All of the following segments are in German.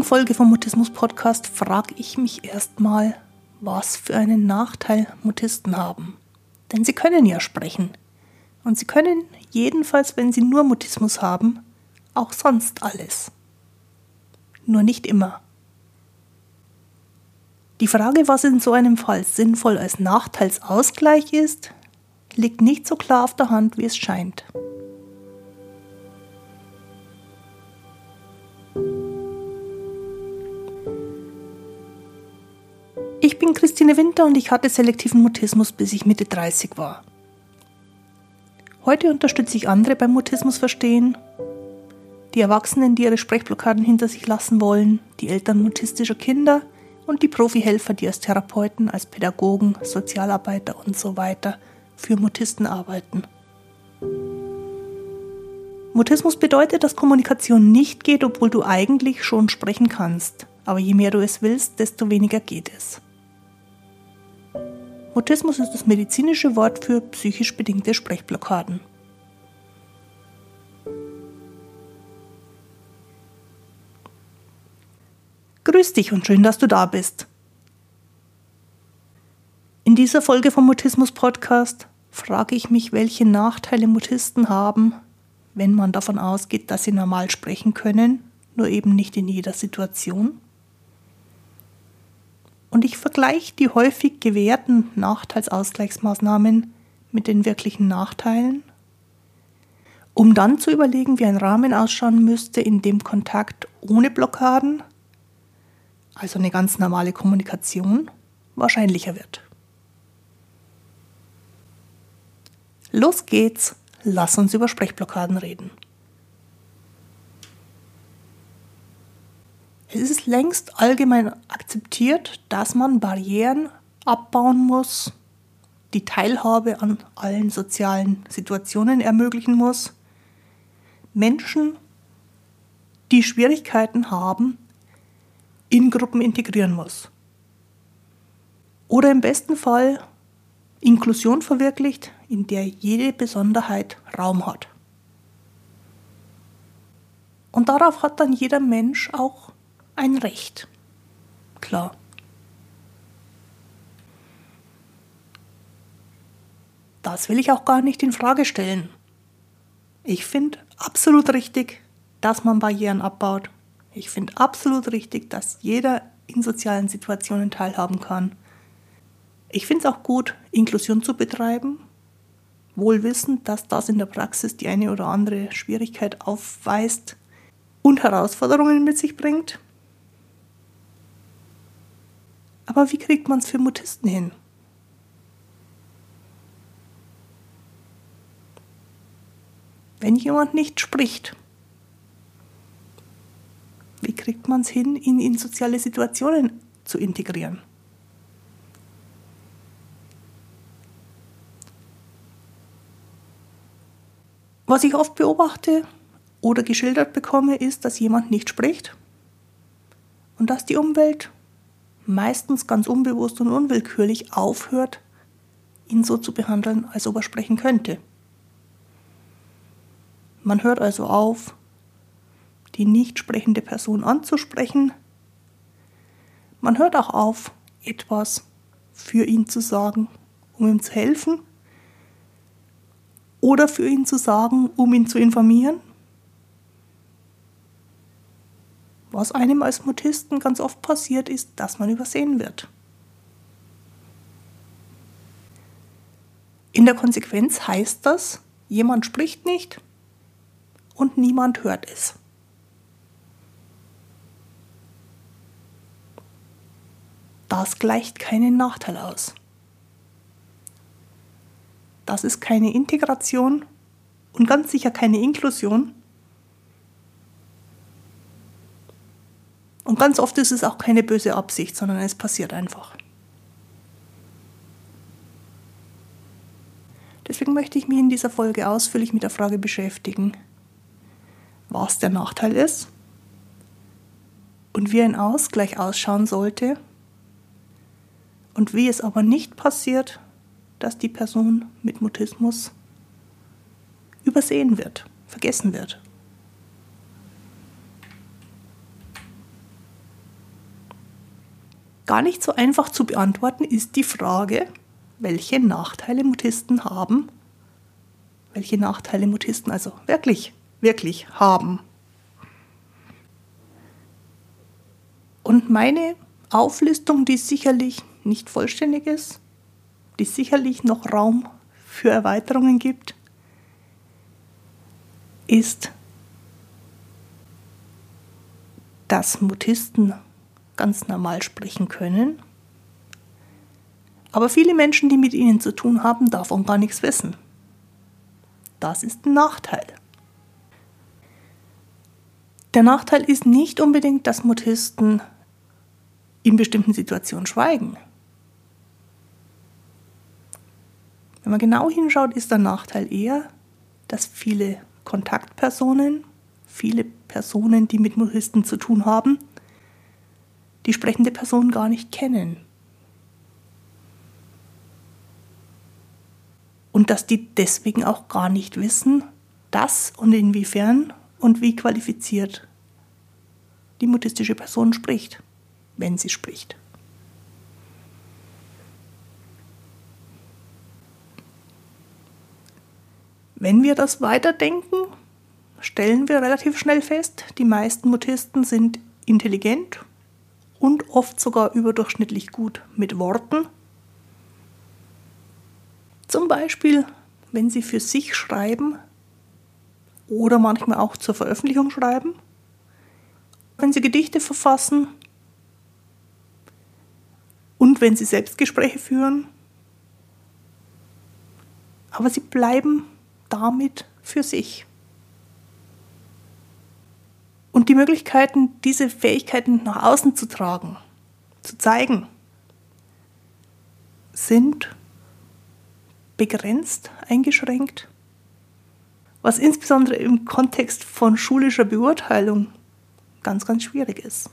heutigen Folge vom Mutismus Podcast frage ich mich erstmal, was für einen Nachteil Mutisten haben. Denn sie können ja sprechen. Und sie können, jedenfalls wenn sie nur Mutismus haben, auch sonst alles. Nur nicht immer. Die Frage, was in so einem Fall sinnvoll als Nachteilsausgleich ist, liegt nicht so klar auf der Hand, wie es scheint. Winter und ich hatte selektiven Mutismus, bis ich Mitte 30 war. Heute unterstütze ich andere beim Mutismus verstehen, die Erwachsenen, die ihre Sprechblockaden hinter sich lassen wollen, die Eltern mutistischer Kinder und die Profihelfer, die als Therapeuten, als Pädagogen, Sozialarbeiter und so weiter für Mutisten arbeiten. Mutismus bedeutet, dass Kommunikation nicht geht, obwohl du eigentlich schon sprechen kannst. Aber je mehr du es willst, desto weniger geht es. Mutismus ist das medizinische Wort für psychisch bedingte Sprechblockaden. Grüß dich und schön, dass du da bist. In dieser Folge vom Mutismus Podcast frage ich mich, welche Nachteile Mutisten haben, wenn man davon ausgeht, dass sie normal sprechen können, nur eben nicht in jeder Situation und ich vergleiche die häufig gewährten Nachteilsausgleichsmaßnahmen mit den wirklichen Nachteilen, um dann zu überlegen, wie ein Rahmen ausschauen müsste, in dem Kontakt ohne Blockaden, also eine ganz normale Kommunikation, wahrscheinlicher wird. Los geht's, lass uns über Sprechblockaden reden. Es ist längst allgemein akzeptiert, dass man Barrieren abbauen muss, die Teilhabe an allen sozialen Situationen ermöglichen muss. Menschen, die Schwierigkeiten haben, in Gruppen integrieren muss. Oder im besten Fall Inklusion verwirklicht, in der jede Besonderheit Raum hat. Und darauf hat dann jeder Mensch auch ein Recht. Klar. Das will ich auch gar nicht in Frage stellen. Ich finde absolut richtig, dass man Barrieren abbaut. Ich finde absolut richtig, dass jeder in sozialen Situationen teilhaben kann. Ich finde es auch gut, Inklusion zu betreiben, wohl wissend, dass das in der Praxis die eine oder andere Schwierigkeit aufweist und Herausforderungen mit sich bringt. Aber wie kriegt man es für Mutisten hin? Wenn jemand nicht spricht, wie kriegt man es hin, ihn in soziale Situationen zu integrieren? Was ich oft beobachte oder geschildert bekomme, ist, dass jemand nicht spricht und dass die Umwelt meistens ganz unbewusst und unwillkürlich aufhört, ihn so zu behandeln, als ob er sprechen könnte. Man hört also auf, die nicht sprechende Person anzusprechen. Man hört auch auf, etwas für ihn zu sagen, um ihm zu helfen. Oder für ihn zu sagen, um ihn zu informieren. Was einem als Mutisten ganz oft passiert, ist, dass man übersehen wird. In der Konsequenz heißt das, jemand spricht nicht und niemand hört es. Das gleicht keinen Nachteil aus. Das ist keine Integration und ganz sicher keine Inklusion, ganz oft ist es auch keine böse Absicht, sondern es passiert einfach. Deswegen möchte ich mich in dieser Folge ausführlich mit der Frage beschäftigen, was der Nachteil ist und wie ein Ausgleich ausschauen sollte und wie es aber nicht passiert, dass die Person mit Mutismus übersehen wird, vergessen wird. Gar nicht so einfach zu beantworten ist die Frage, welche Nachteile Mutisten haben. Welche Nachteile Mutisten also wirklich, wirklich haben. Und meine Auflistung, die sicherlich nicht vollständig ist, die sicherlich noch Raum für Erweiterungen gibt, ist, dass Mutisten ganz normal sprechen können, aber viele Menschen, die mit ihnen zu tun haben, davon gar nichts wissen. Das ist ein Nachteil. Der Nachteil ist nicht unbedingt, dass Mutisten in bestimmten Situationen schweigen. Wenn man genau hinschaut, ist der Nachteil eher, dass viele Kontaktpersonen, viele Personen, die mit Mutisten zu tun haben, die sprechende Person gar nicht kennen. Und dass die deswegen auch gar nicht wissen, dass und inwiefern und wie qualifiziert die mutistische Person spricht, wenn sie spricht. Wenn wir das weiterdenken, stellen wir relativ schnell fest, die meisten Mutisten sind intelligent und oft sogar überdurchschnittlich gut mit Worten. Zum Beispiel, wenn sie für sich schreiben oder manchmal auch zur Veröffentlichung schreiben, wenn sie Gedichte verfassen und wenn sie Selbstgespräche führen. Aber sie bleiben damit für sich. Und die Möglichkeiten, diese Fähigkeiten nach außen zu tragen, zu zeigen, sind begrenzt, eingeschränkt, was insbesondere im Kontext von schulischer Beurteilung ganz, ganz schwierig ist.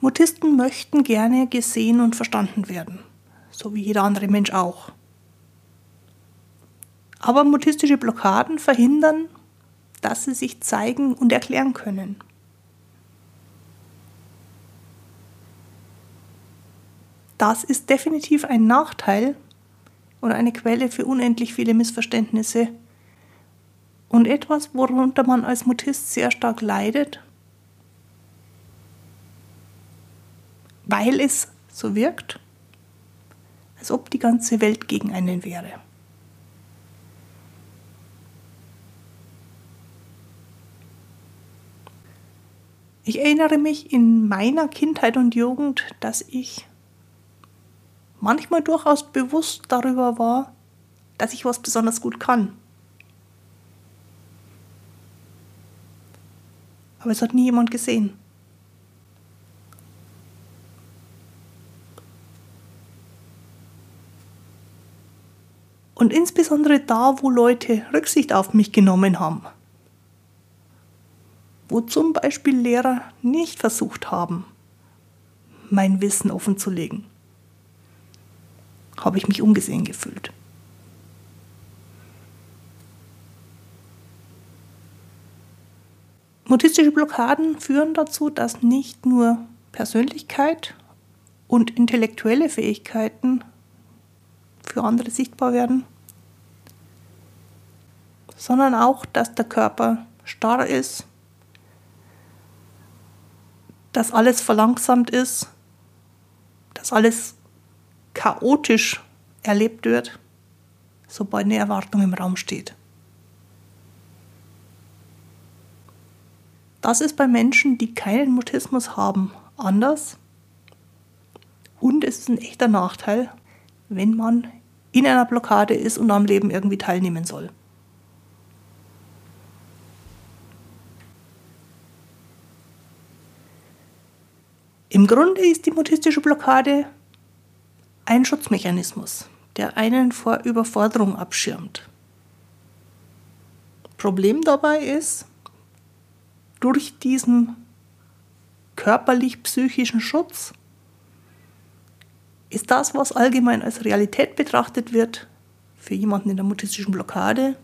Mutisten möchten gerne gesehen und verstanden werden, so wie jeder andere Mensch auch. Aber mutistische Blockaden verhindern, dass sie sich zeigen und erklären können. Das ist definitiv ein Nachteil und eine Quelle für unendlich viele Missverständnisse und etwas, worunter man als Mutist sehr stark leidet weil es so wirkt, als ob die ganze Welt gegen einen wäre. Ich erinnere mich in meiner Kindheit und Jugend, dass ich manchmal durchaus bewusst darüber war, dass ich was besonders gut kann. Aber es hat nie jemand gesehen. Und insbesondere da, wo Leute Rücksicht auf mich genommen haben. Wo zum Beispiel Lehrer nicht versucht haben, mein Wissen offenzulegen, habe ich mich ungesehen gefühlt. Mutistische Blockaden führen dazu, dass nicht nur Persönlichkeit und intellektuelle Fähigkeiten für andere sichtbar werden, sondern auch, dass der Körper starr ist, dass alles verlangsamt ist, dass alles chaotisch erlebt wird, sobald eine Erwartung im Raum steht. Das ist bei Menschen, die keinen Mutismus haben, anders. Und es ist ein echter Nachteil, wenn man in einer Blockade ist und am Leben irgendwie teilnehmen soll. Im Grunde ist die mutistische Blockade ein Schutzmechanismus, der einen vor Überforderung abschirmt. Problem dabei ist, durch diesen körperlich-psychischen Schutz ist das, was allgemein als Realität betrachtet wird, für jemanden in der mutistischen Blockade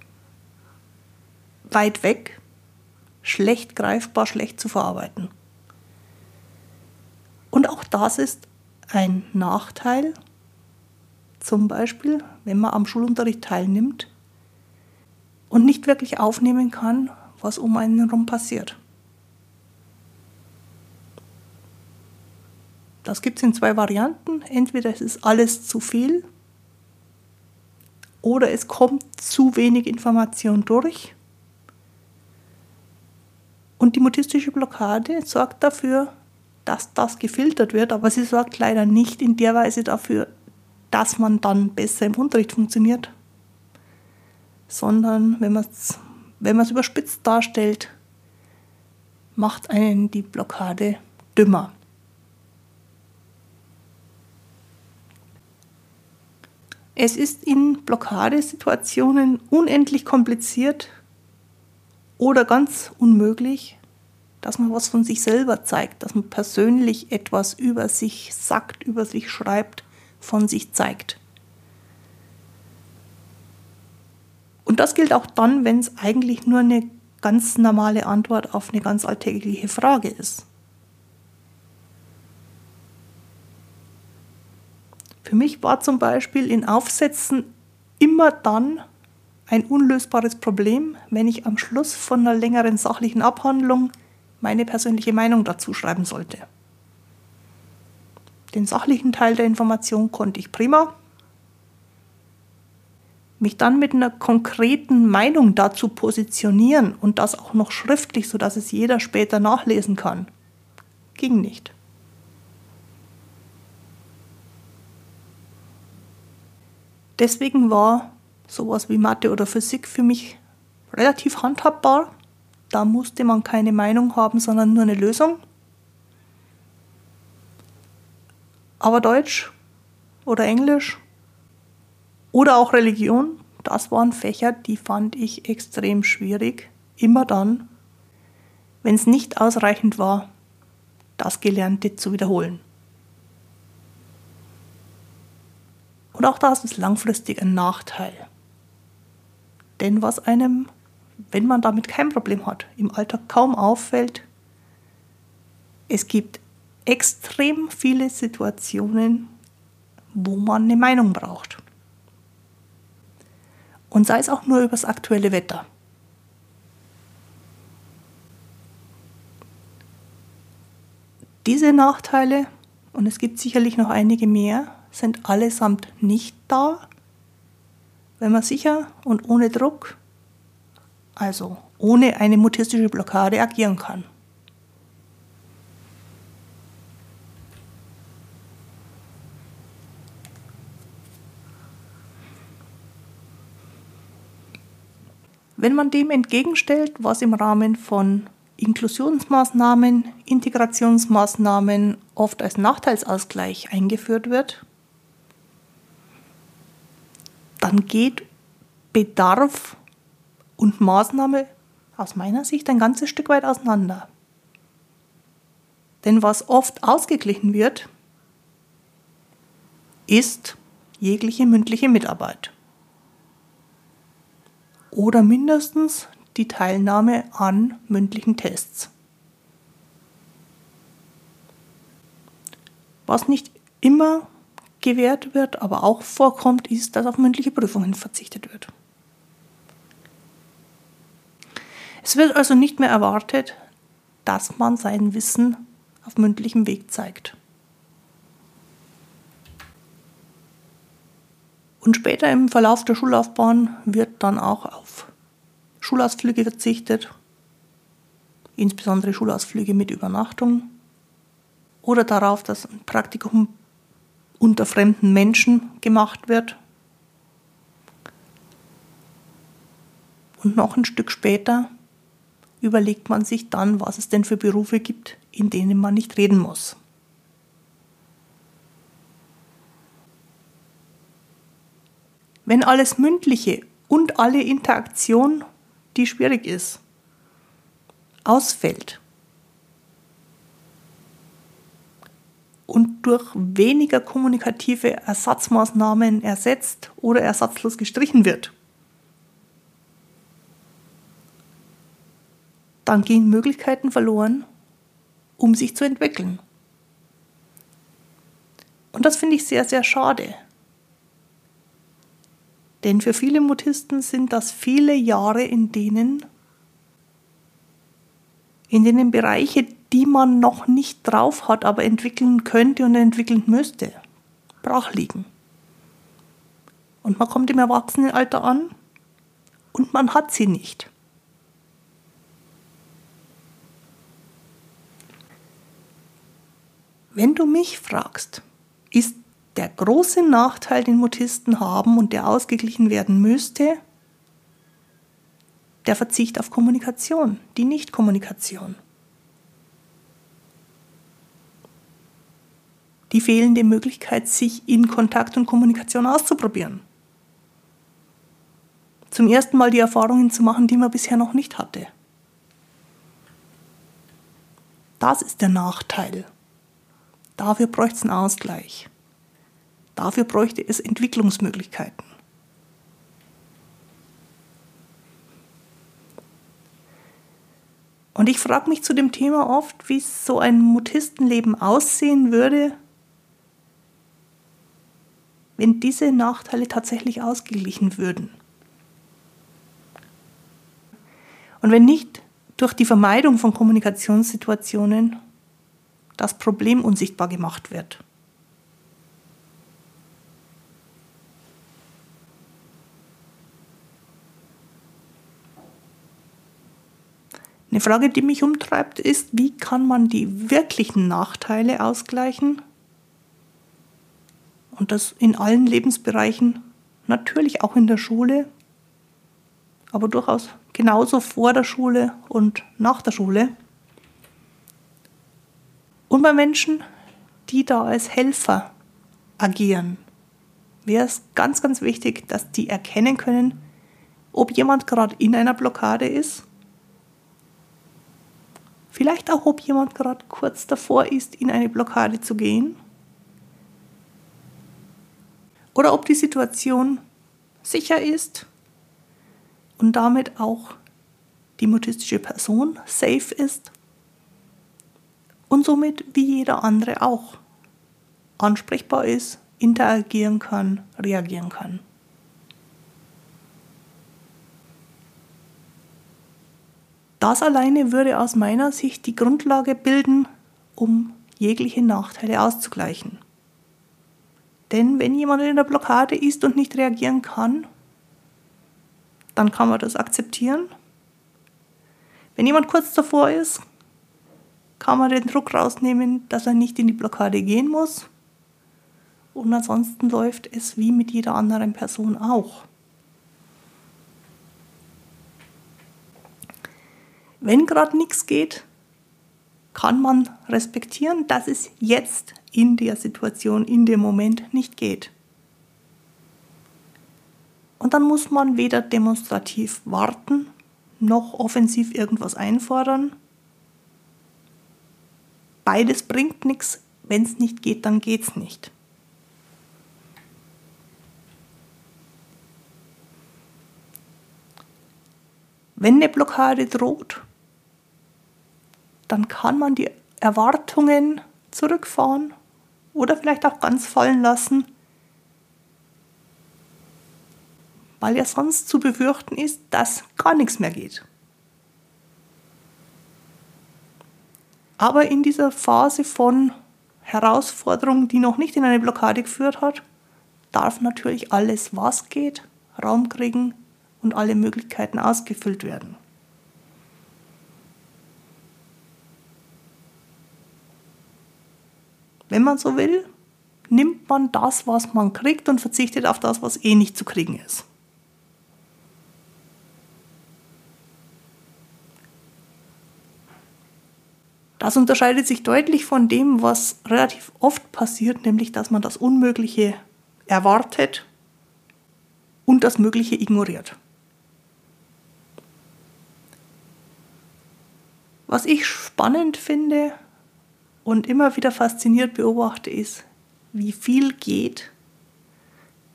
weit weg schlecht greifbar, schlecht zu verarbeiten. Und auch das ist ein Nachteil, zum Beispiel, wenn man am Schulunterricht teilnimmt und nicht wirklich aufnehmen kann, was um einen herum passiert. Das gibt es in zwei Varianten. Entweder es ist alles zu viel oder es kommt zu wenig Information durch. Und die mutistische Blockade sorgt dafür, dass das gefiltert wird, aber sie sorgt leider nicht in der Weise dafür, dass man dann besser im Unterricht funktioniert, sondern wenn man es wenn überspitzt darstellt, macht einen die Blockade dümmer. Es ist in Blockadesituationen unendlich kompliziert oder ganz unmöglich, dass man was von sich selber zeigt, dass man persönlich etwas über sich sagt, über sich schreibt, von sich zeigt. Und das gilt auch dann, wenn es eigentlich nur eine ganz normale Antwort auf eine ganz alltägliche Frage ist. Für mich war zum Beispiel in Aufsätzen immer dann ein unlösbares Problem, wenn ich am Schluss von einer längeren sachlichen Abhandlung meine persönliche Meinung dazu schreiben sollte. Den sachlichen Teil der Information konnte ich prima. Mich dann mit einer konkreten Meinung dazu positionieren und das auch noch schriftlich, sodass es jeder später nachlesen kann, ging nicht. Deswegen war sowas wie Mathe oder Physik für mich relativ handhabbar. Da musste man keine Meinung haben, sondern nur eine Lösung. Aber Deutsch oder Englisch oder auch Religion, das waren Fächer, die fand ich extrem schwierig. Immer dann, wenn es nicht ausreichend war, das Gelernte zu wiederholen. Und auch das ist langfristig ein Nachteil. Denn was einem, wenn man damit kein Problem hat, im Alltag kaum auffällt, es gibt extrem viele Situationen, wo man eine Meinung braucht. Und sei es auch nur über das aktuelle Wetter. Diese Nachteile, und es gibt sicherlich noch einige mehr, sind allesamt nicht da, wenn man sicher und ohne Druck, also ohne eine mutistische Blockade agieren kann. Wenn man dem entgegenstellt, was im Rahmen von Inklusionsmaßnahmen, Integrationsmaßnahmen oft als Nachteilsausgleich eingeführt wird, dann geht Bedarf und Maßnahme aus meiner Sicht ein ganzes Stück weit auseinander. Denn was oft ausgeglichen wird, ist jegliche mündliche Mitarbeit. Oder mindestens die Teilnahme an mündlichen Tests. Was nicht immer gewährt wird, aber auch vorkommt, ist, dass auf mündliche Prüfungen verzichtet wird. Es wird also nicht mehr erwartet, dass man sein Wissen auf mündlichem Weg zeigt. Und später im Verlauf der Schullaufbahn wird dann auch auf Schulausflüge verzichtet, insbesondere Schulausflüge mit Übernachtung oder darauf, dass ein Praktikum unter fremden Menschen gemacht wird. Und noch ein Stück später überlegt man sich dann, was es denn für Berufe gibt, in denen man nicht reden muss. Wenn alles Mündliche und alle Interaktion, die schwierig ist, ausfällt, und durch weniger kommunikative Ersatzmaßnahmen ersetzt oder ersatzlos gestrichen wird. Dann gehen Möglichkeiten verloren, um sich zu entwickeln. Und das finde ich sehr, sehr schade. Denn für viele Mutisten sind das viele Jahre, in denen, in denen Bereiche, die man noch nicht drauf hat, aber entwickeln könnte und entwickeln müsste, brach liegen. Und man kommt im Erwachsenenalter an und man hat sie nicht. Wenn du mich fragst, ist der große Nachteil, den Mutisten haben und der ausgeglichen werden müsste, der Verzicht auf Kommunikation, die Nichtkommunikation. Die fehlende Möglichkeit, sich in Kontakt und Kommunikation auszuprobieren. Zum ersten Mal die Erfahrungen zu machen, die man bisher noch nicht hatte. Das ist der Nachteil. Dafür bräuchte es einen Ausgleich. Dafür bräuchte es Entwicklungsmöglichkeiten. Und ich frage mich zu dem Thema oft, wie so ein Mutistenleben aussehen würde, wenn diese Nachteile tatsächlich ausgeglichen würden. Und wenn nicht durch die Vermeidung von Kommunikationssituationen das Problem unsichtbar gemacht wird. Eine Frage, die mich umtreibt, ist, wie kann man die wirklichen Nachteile ausgleichen? Und das in allen Lebensbereichen, natürlich auch in der Schule, aber durchaus genauso vor der Schule und nach der Schule. Und bei Menschen, die da als Helfer agieren, wäre es ganz, ganz wichtig, dass die erkennen können, ob jemand gerade in einer Blockade ist. Vielleicht auch, ob jemand gerade kurz davor ist, in eine Blockade zu gehen. Oder ob die Situation sicher ist und damit auch die mutistische Person safe ist und somit wie jeder andere auch ansprechbar ist, interagieren kann, reagieren kann. Das alleine würde aus meiner Sicht die Grundlage bilden, um jegliche Nachteile auszugleichen. Denn wenn jemand in der Blockade ist und nicht reagieren kann, dann kann man das akzeptieren. Wenn jemand kurz davor ist, kann man den Druck rausnehmen, dass er nicht in die Blockade gehen muss. Und ansonsten läuft es wie mit jeder anderen Person auch. wenn gerade nichts geht, kann man respektieren, dass es jetzt in der Situation, in dem Moment nicht geht. Und dann muss man weder demonstrativ warten, noch offensiv irgendwas einfordern. Beides bringt nichts. Wenn es nicht geht, dann geht es nicht. Wenn eine Blockade droht, dann kann man die Erwartungen zurückfahren oder vielleicht auch ganz fallen lassen, weil ja sonst zu befürchten ist, dass gar nichts mehr geht. Aber in dieser Phase von Herausforderung, die noch nicht in eine Blockade geführt hat, darf natürlich alles, was geht, Raum kriegen und alle Möglichkeiten ausgefüllt werden. Wenn man so will, nimmt man das, was man kriegt und verzichtet auf das, was eh nicht zu kriegen ist. Das unterscheidet sich deutlich von dem, was relativ oft passiert, nämlich dass man das Unmögliche erwartet und das Mögliche ignoriert. Was ich spannend finde, und immer wieder fasziniert beobachte, ist, wie viel geht,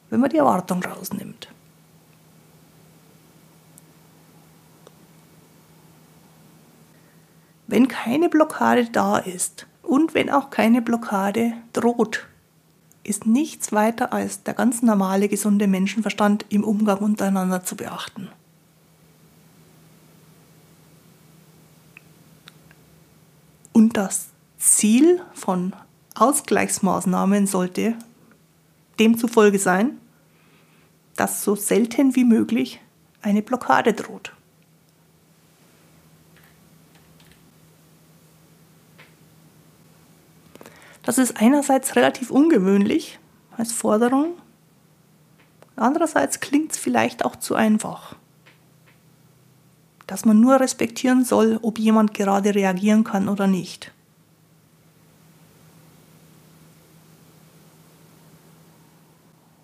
wenn man die Erwartung rausnimmt. Wenn keine Blockade da ist und wenn auch keine Blockade droht, ist nichts weiter als der ganz normale, gesunde Menschenverstand im Umgang untereinander zu beachten. Und das Ziel von Ausgleichsmaßnahmen sollte demzufolge sein, dass so selten wie möglich eine Blockade droht. Das ist einerseits relativ ungewöhnlich als Forderung, andererseits klingt es vielleicht auch zu einfach. Dass man nur respektieren soll, ob jemand gerade reagieren kann oder nicht.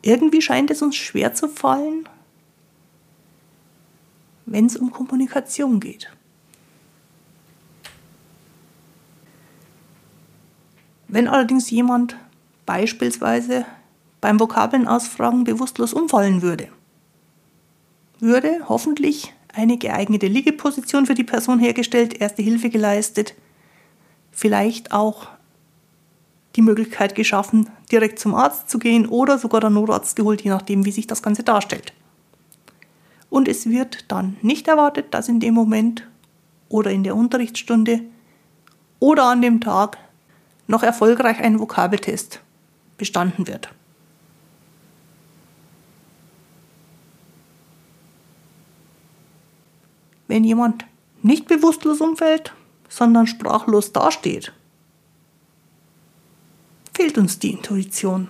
Irgendwie scheint es uns schwer zu fallen, wenn es um Kommunikation geht. Wenn allerdings jemand beispielsweise beim Vokabeln ausfragen bewusstlos umfallen würde, würde hoffentlich eine geeignete Liegeposition für die Person hergestellt, erste Hilfe geleistet, vielleicht auch die Möglichkeit geschaffen, direkt zum Arzt zu gehen oder sogar der Notarzt geholt, je nachdem, wie sich das Ganze darstellt. Und es wird dann nicht erwartet, dass in dem Moment oder in der Unterrichtsstunde oder an dem Tag noch erfolgreich ein Vokabeltest bestanden wird. Wenn jemand nicht bewusstlos umfällt, sondern sprachlos dasteht, fehlt uns die Intuition.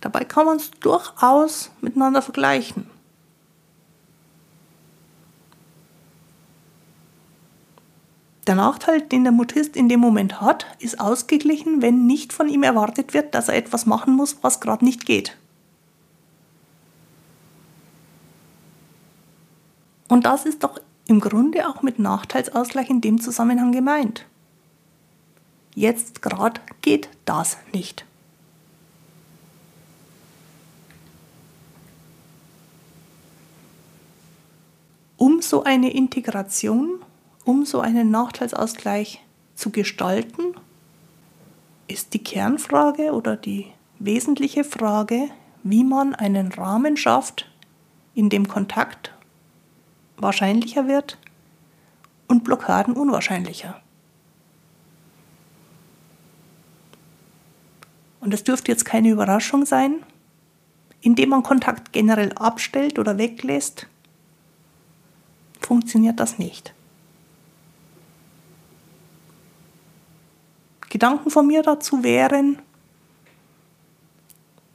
Dabei kann man es durchaus miteinander vergleichen. Der Nachteil, den der Mutist in dem Moment hat, ist ausgeglichen, wenn nicht von ihm erwartet wird, dass er etwas machen muss, was gerade nicht geht. Und das ist doch im Grunde auch mit Nachteilsausgleich in dem Zusammenhang gemeint. Jetzt gerade geht das nicht. Um so eine Integration um so einen Nachteilsausgleich zu gestalten, ist die Kernfrage oder die wesentliche Frage, wie man einen Rahmen schafft, in dem Kontakt wahrscheinlicher wird und Blockaden unwahrscheinlicher. Und es dürfte jetzt keine Überraschung sein, indem man Kontakt generell abstellt oder weglässt, funktioniert das nicht. Gedanken von mir dazu wären,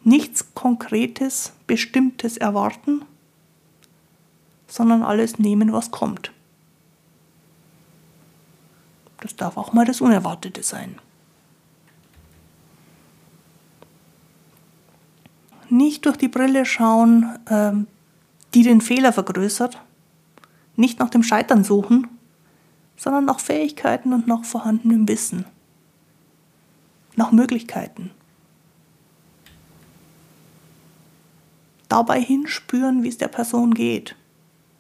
nichts Konkretes, Bestimmtes erwarten, sondern alles nehmen, was kommt. Das darf auch mal das Unerwartete sein. Nicht durch die Brille schauen, ähm, die den Fehler vergrößert, nicht nach dem Scheitern suchen, sondern nach Fähigkeiten und nach vorhandenem Wissen nach Möglichkeiten. Dabei hinspüren, wie es der Person geht.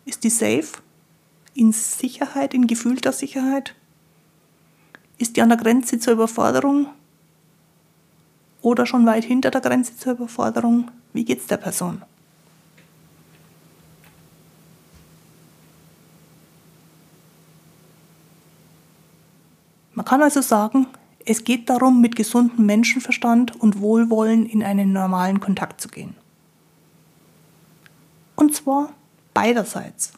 Ist die safe? In Sicherheit, in gefühlter Sicherheit? Ist die an der Grenze zur Überforderung? Oder schon weit hinter der Grenze zur Überforderung? Wie geht es der Person? Man kann also sagen, es geht darum, mit gesundem Menschenverstand und Wohlwollen in einen normalen Kontakt zu gehen. Und zwar beiderseits.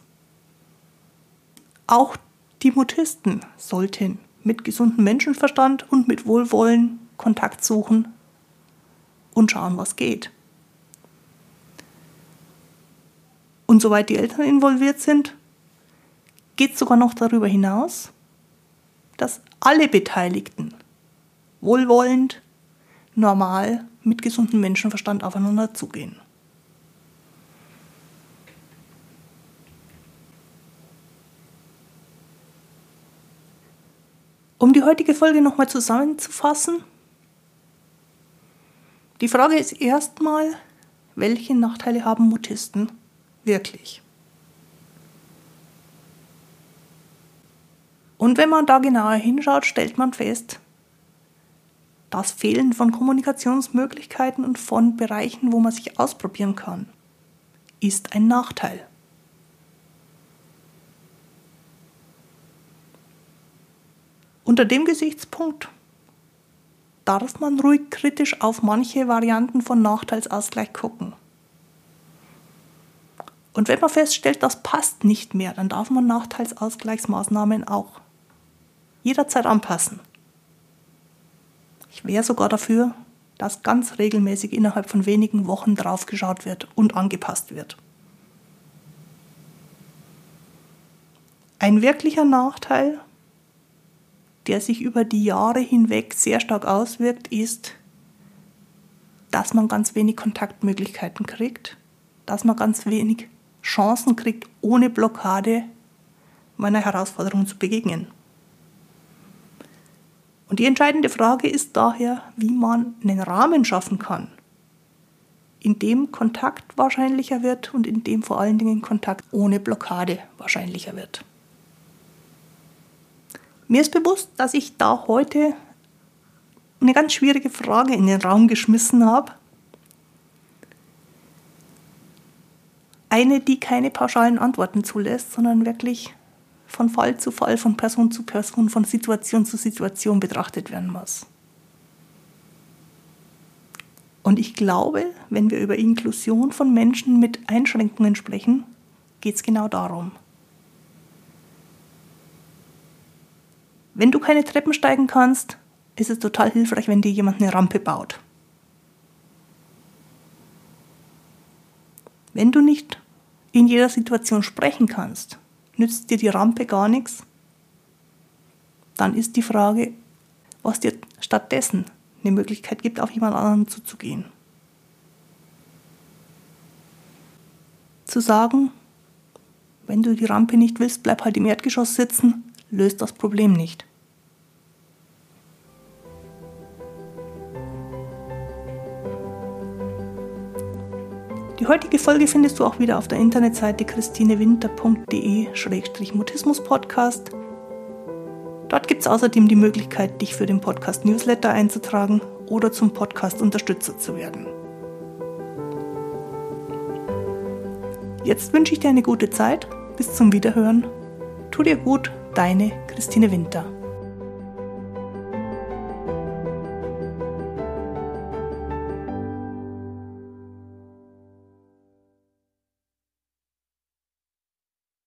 Auch die Mutisten sollten mit gesundem Menschenverstand und mit Wohlwollen Kontakt suchen und schauen, was geht. Und soweit die Eltern involviert sind, geht es sogar noch darüber hinaus, dass alle Beteiligten wohlwollend, normal, mit gesundem Menschenverstand aufeinander zugehen. Um die heutige Folge nochmal zusammenzufassen, die Frage ist erstmal, welche Nachteile haben Mutisten wirklich? Und wenn man da genauer hinschaut, stellt man fest, das Fehlen von Kommunikationsmöglichkeiten und von Bereichen, wo man sich ausprobieren kann, ist ein Nachteil. Unter dem Gesichtspunkt darf man ruhig kritisch auf manche Varianten von Nachteilsausgleich gucken. Und wenn man feststellt, das passt nicht mehr, dann darf man Nachteilsausgleichsmaßnahmen auch jederzeit anpassen. Ich wäre sogar dafür, dass ganz regelmäßig innerhalb von wenigen Wochen draufgeschaut wird und angepasst wird. Ein wirklicher Nachteil der sich über die Jahre hinweg sehr stark auswirkt, ist, dass man ganz wenig Kontaktmöglichkeiten kriegt, dass man ganz wenig Chancen kriegt, ohne Blockade meiner Herausforderung zu begegnen. Und die entscheidende Frage ist daher, wie man einen Rahmen schaffen kann, in dem Kontakt wahrscheinlicher wird und in dem vor allen Dingen Kontakt ohne Blockade wahrscheinlicher wird. Mir ist bewusst, dass ich da heute eine ganz schwierige Frage in den Raum geschmissen habe. Eine, die keine pauschalen Antworten zulässt, sondern wirklich von Fall zu Fall, von Person zu Person, von Situation zu Situation betrachtet werden muss. Und ich glaube, wenn wir über Inklusion von Menschen mit Einschränkungen sprechen, geht es genau darum. Wenn du keine Treppen steigen kannst, ist es total hilfreich, wenn dir jemand eine Rampe baut. Wenn du nicht in jeder Situation sprechen kannst, nützt dir die Rampe gar nichts, dann ist die Frage, was dir stattdessen eine Möglichkeit gibt, auf jemand anderen zuzugehen. Zu sagen, wenn du die Rampe nicht willst, bleib halt im Erdgeschoss sitzen, löst das Problem nicht. Die heutige Folge findest du auch wieder auf der Internetseite christinewinter.de-mutismus-podcast. Dort gibt es außerdem die Möglichkeit, dich für den Podcast Newsletter einzutragen oder zum Podcast Unterstützer zu werden. Jetzt wünsche ich dir eine gute Zeit. Bis zum Wiederhören. Tu dir gut, deine Christine Winter.